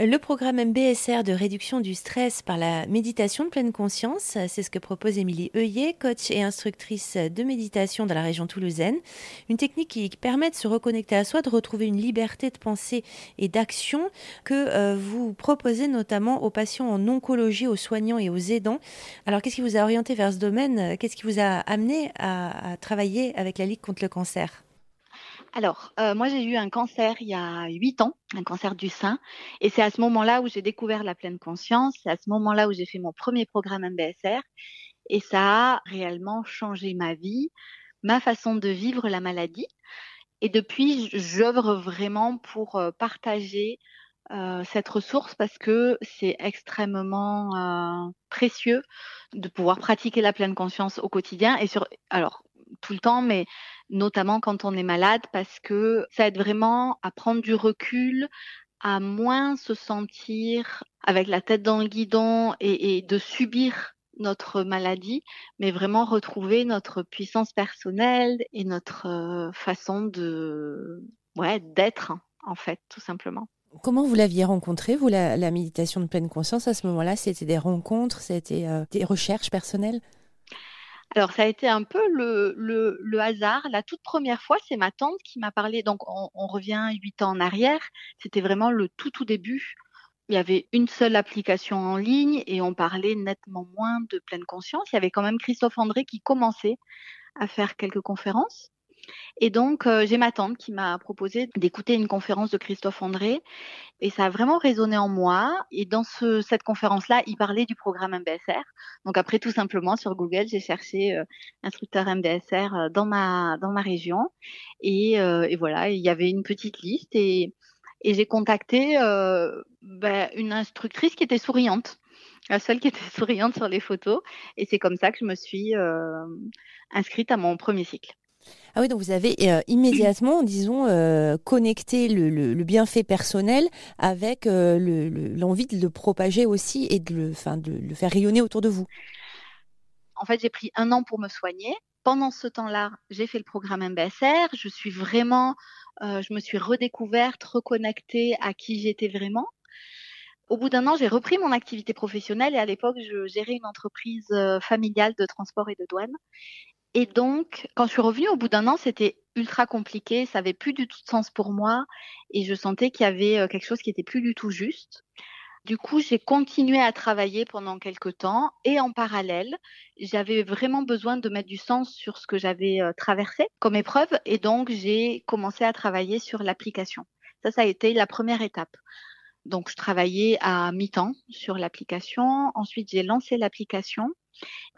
Le programme MBSR de réduction du stress par la méditation de pleine conscience, c'est ce que propose Émilie Heuillet, coach et instructrice de méditation dans la région toulousaine. Une technique qui permet de se reconnecter à soi, de retrouver une liberté de pensée et d'action que euh, vous proposez notamment aux patients en oncologie, aux soignants et aux aidants. Alors qu'est-ce qui vous a orienté vers ce domaine? Qu'est-ce qui vous a amené à travailler avec la Ligue contre le cancer? Alors, euh, moi, j'ai eu un cancer il y a huit ans, un cancer du sein. Et c'est à ce moment-là où j'ai découvert la pleine conscience. C'est à ce moment-là où j'ai fait mon premier programme MBSR. Et ça a réellement changé ma vie, ma façon de vivre la maladie. Et depuis, j'œuvre vraiment pour euh, partager euh, cette ressource parce que c'est extrêmement précieux de pouvoir pratiquer la pleine conscience au quotidien et sur tout le temps, mais notamment quand on est malade, parce que ça aide vraiment à prendre du recul, à moins se sentir avec la tête dans le guidon et, de subir notre maladie, mais vraiment retrouver notre puissance personnelle et notre euh, façon de ouais d'être en fait tout simplement. Comment vous l'aviez rencontré, vous, la, méditation de pleine conscience? À ce moment-là C'était des rencontres, c'était euh, des recherches personnelles? Alors, ça a été un peu le, le, hasard. La toute première fois, c'est ma tante qui m'a parlé. Donc, on, revient huit ans en arrière. C'était vraiment le tout, tout début. Il y avait une seule application en ligne et on parlait nettement moins de pleine conscience. Il y avait quand même Christophe André qui commençait à faire quelques conférences. Et donc, euh, j'ai ma tante qui m'a proposé d'écouter une conférence de Christophe André. Et ça a vraiment résonné en moi. Et dans ce, cette conférence-là, il parlait du programme MBSR. Donc après, tout simplement, sur Google, j'ai cherché euh, instructeur MBSR euh, dans ma, dans ma région. Et, et voilà, il y avait une petite liste. Et, et j'ai contacté ben, une instructrice qui était souriante la seule qui était souriante sur les photos. Et c'est comme ça que je me suis inscrite à mon premier cycle. Ah oui, donc vous avez euh, immédiatement, disons, euh, connecté le, bienfait personnel avec euh, l'envie de le propager aussi et de le, de le faire rayonner autour de vous. En fait, j'ai pris un an pour me soigner. Pendant ce temps-là, j'ai fait le programme MBSR. Je suis vraiment, je me suis redécouverte, reconnectée à qui j'étais vraiment. Au bout d'un an, j'ai repris mon activité professionnelle et à l'époque, je gérais une entreprise familiale de transport et de douane. Et donc, quand je suis revenue au bout d'un an, c'était ultra compliqué, ça avait plus du tout de sens pour moi et je sentais qu'il y avait euh, quelque chose qui était plus du tout juste. Du coup, j'ai continué à travailler pendant quelques temps et en parallèle, j'avais vraiment besoin de mettre du sens sur ce que j'avais euh, traversé comme épreuve et donc j'ai commencé à travailler sur l'application. Ça, ça a été la première étape. Donc, je travaillais à mi-temps sur l'application. Ensuite, j'ai lancé l'application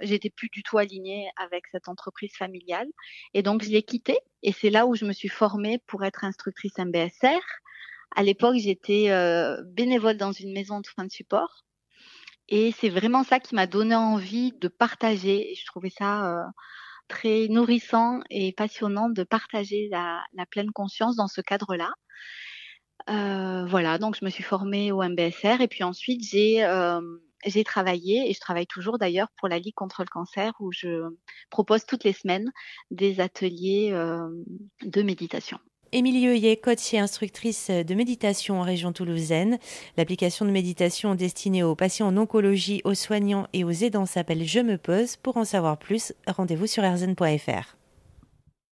J'étais plus du tout alignée avec cette entreprise familiale et donc je l'ai quittée et c'est là où je me suis formée pour être instructrice MBSR. À l'époque, j'étais euh, bénévole dans une maison de soins de support et c'est vraiment ça qui m'a donné envie de partager. Je trouvais ça euh, très nourrissant et passionnant de partager la, pleine conscience dans ce cadre-là. Euh, voilà, donc je me suis formée au MBSR et puis ensuite j'ai j'ai travaillé et je travaille toujours d'ailleurs pour la Ligue contre le cancer où je propose toutes les semaines des ateliers euh, de méditation. Émilie Heuillet, coach et instructrice de méditation en région toulousaine. L'application de méditation destinée aux patients en oncologie, aux soignants et aux aidants s'appelle Je me pose. Pour en savoir plus, rendez-vous sur rzn.fr.